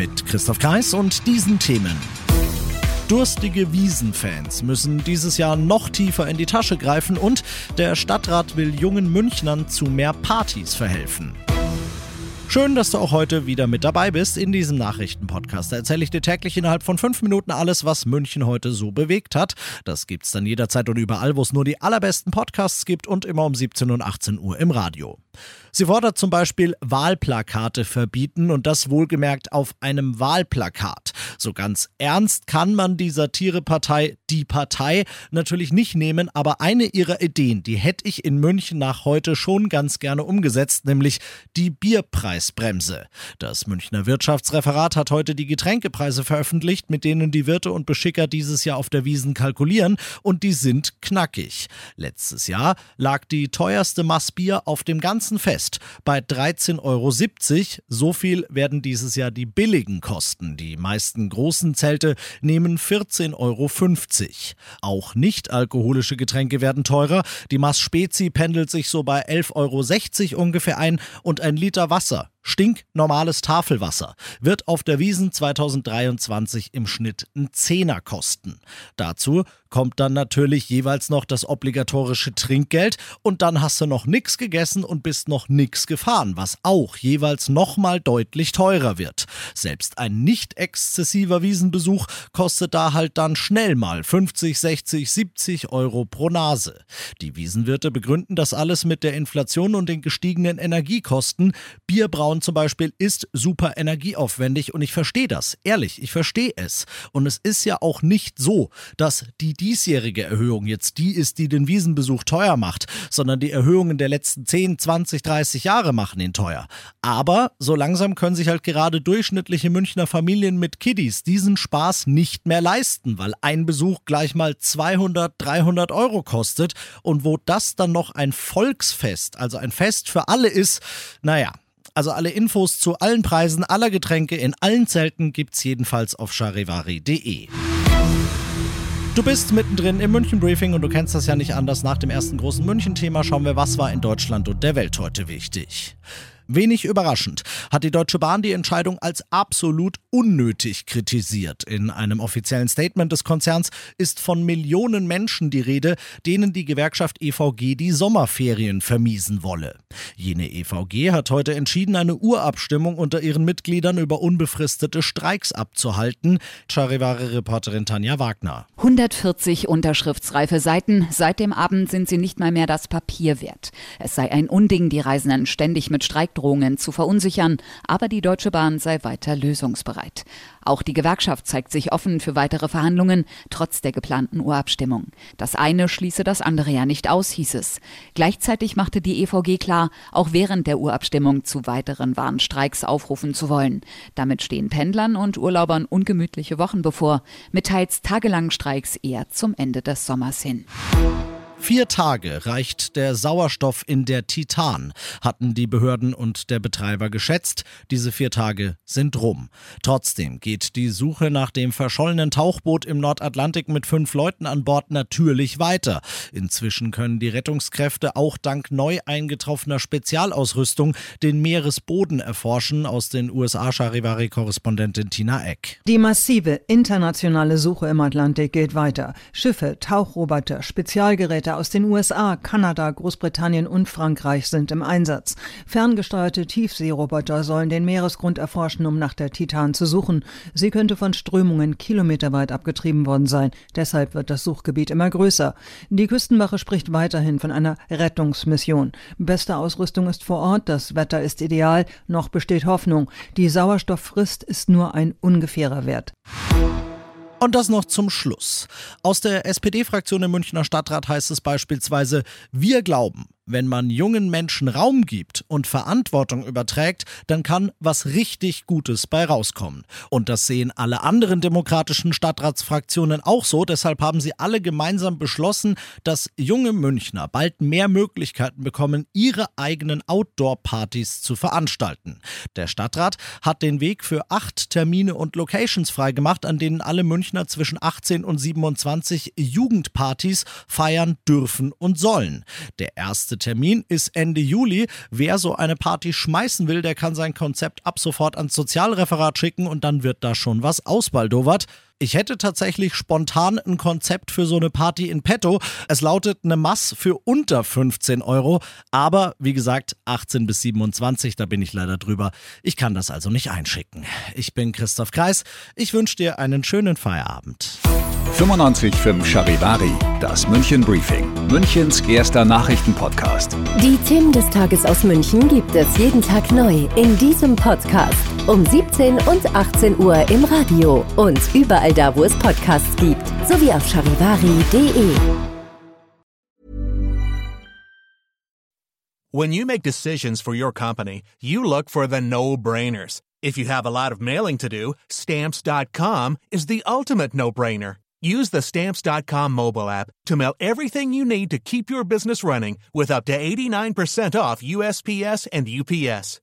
Mit Christoph Kreis und diesen Themen. Durstige Wiesenfans müssen dieses Jahr noch tiefer in die Tasche greifen und der Stadtrat will jungen Münchnern zu mehr Partys verhelfen. Schön, dass du auch heute wieder mit dabei bist in diesem Nachrichtenpodcast. Da erzähle ich dir täglich innerhalb von fünf Minuten alles, was München heute so bewegt hat. Das gibt's dann jederzeit und überall, wo es nur die allerbesten Podcasts gibt und immer um 17 und 18 Uhr im Radio. Sie fordert zum Beispiel Wahlplakate verbieten und das wohlgemerkt auf einem Wahlplakat. So ganz ernst kann man die Satirepartei Die Partei natürlich nicht nehmen, aber eine ihrer Ideen, die hätte ich in München nach heute schon ganz gerne umgesetzt, nämlich die Bierpreisbremse. Das Münchner Wirtschaftsreferat hat heute die Getränkepreise veröffentlicht, mit denen die Wirte und Beschicker dieses Jahr auf der Wiesen kalkulieren und die sind knackig. Letztes Jahr lag die teuerste Massbier auf dem ganzen Fest bei 13,70 Euro. So viel werden dieses Jahr die billigen kosten. Die meisten großen Zelte nehmen 14,50 Euro. Auch nicht alkoholische Getränke werden teurer. Die Mass Spezi pendelt sich so bei 11,60 Euro ungefähr ein und ein Liter Wasser Stinknormales Tafelwasser wird auf der Wiesen 2023 im Schnitt ein Zehner kosten. Dazu kommt dann natürlich jeweils noch das obligatorische Trinkgeld und dann hast du noch nichts gegessen und bist noch nichts gefahren, was auch jeweils nochmal deutlich teurer wird. Selbst ein nicht exzessiver Wiesenbesuch kostet da halt dann schnell mal 50, 60, 70 Euro pro Nase. Die Wiesenwirte begründen das alles mit der Inflation und den gestiegenen Energiekosten. Bierbrauen zum Beispiel ist super energieaufwendig und ich verstehe das. Ehrlich, ich verstehe es. Und es ist ja auch nicht so, dass die diesjährige Erhöhung jetzt die ist, die den Wiesenbesuch teuer macht, sondern die Erhöhungen der letzten 10, 20, 30 Jahre machen ihn teuer. Aber so langsam können sich halt gerade durchschnittliche Münchner Familien mit Kiddies diesen Spaß nicht mehr leisten, weil ein Besuch gleich mal 200, 300 Euro kostet und wo das dann noch ein Volksfest, also ein Fest für alle ist, naja, also alle Infos zu allen Preisen aller Getränke in allen Zelten gibt's jedenfalls auf charivari.de. Du bist mittendrin im München Briefing und du kennst das ja nicht anders. Nach dem ersten großen München-Thema schauen wir, was war in Deutschland und der Welt heute wichtig. Wenig überraschend hat die Deutsche Bahn die Entscheidung als absolut unnötig kritisiert. In einem offiziellen Statement des Konzerns ist von Millionen Menschen die Rede, denen die Gewerkschaft EVG die Sommerferien vermiesen wolle. Jene EVG hat heute entschieden, eine Urabstimmung unter ihren Mitgliedern über unbefristete Streiks abzuhalten. Charivari-Reporterin Tanja Wagner. 140 unterschriftsreife Seiten. Seit dem Abend sind sie nicht mal mehr das Papier wert. Es sei ein Unding, die Reisenden ständig mit Streik Drohungen zu verunsichern, aber die Deutsche Bahn sei weiter lösungsbereit. Auch die Gewerkschaft zeigt sich offen für weitere Verhandlungen, trotz der geplanten Urabstimmung. Das eine schließe das andere ja nicht aus, hieß es. Gleichzeitig machte die EVG klar, auch während der Urabstimmung zu weiteren Warnstreiks aufrufen zu wollen. Damit stehen Pendlern und Urlaubern ungemütliche Wochen bevor, mit teils tagelangen Streiks eher zum Ende des Sommers hin. Vier Tage reicht der Sauerstoff in der Titan, hatten die Behörden und der Betreiber geschätzt. Diese vier Tage sind rum. Trotzdem geht die Suche nach dem verschollenen Tauchboot im Nordatlantik mit fünf Leuten an Bord natürlich weiter. Inzwischen können die Rettungskräfte auch dank neu eingetroffener Spezialausrüstung den Meeresboden erforschen, aus den USA Charivari-Korrespondentin Tina Eck. Die massive internationale Suche im Atlantik geht weiter. Schiffe, Tauchroboter, Spezialgeräte Mitarbeiter aus den USA, Kanada, Großbritannien und Frankreich sind im Einsatz. Ferngesteuerte Tiefseeroboter sollen den Meeresgrund erforschen, um nach der Titan zu suchen. Sie könnte von Strömungen kilometerweit abgetrieben worden sein. Deshalb wird das Suchgebiet immer größer. Die Küstenwache spricht weiterhin von einer Rettungsmission. Beste Ausrüstung ist vor Ort, das Wetter ist ideal, noch besteht Hoffnung. Die Sauerstofffrist ist nur ein ungefährer Wert. Und das noch zum Schluss. Aus der SPD-Fraktion im Münchner Stadtrat heißt es beispielsweise, wir glauben, Wenn man jungen Menschen Raum gibt und Verantwortung überträgt, dann kann was richtig Gutes bei rauskommen. Und das sehen alle anderen demokratischen Stadtratsfraktionen auch so. Deshalb haben sie alle gemeinsam beschlossen, dass junge Münchner bald mehr Möglichkeiten bekommen, ihre eigenen Outdoor-Partys zu veranstalten. Der Stadtrat hat den Weg für acht Termine und Locations freigemacht, an denen alle Münchner zwischen 18 und 27 Jugendpartys feiern dürfen und sollen. Der erste Termin ist Ende Juli. Wer so eine Party schmeißen will, der kann sein Konzept ab sofort ans Sozialreferat schicken und dann wird da schon was ausbaldowert. Ich hätte tatsächlich spontan ein Konzept für so eine Party in petto. Es lautet eine Mass für unter 15 Euro, aber wie gesagt 18 bis 27, da bin ich leider drüber. Ich kann das also nicht einschicken. Ich bin Christoph Kreis. Ich wünsche dir einen schönen Feierabend. 95.5 Charivari, das München Briefing, Münchens erster Nachrichtenpodcast. Die Themen des Tages aus München gibt es jeden Tag neu in diesem Podcast um 17 und 18 Uhr im Radio und überall da, wo es Podcasts gibt, sowie auf charivari.de. When you make decisions for your company, you look for the no-brainers. If you have a lot of mailing to do, stamps.com is the ultimate no-brainer. Use the Stamps.com mobile app to mail everything you need to keep your business running with up to 89% off USPS and UPS.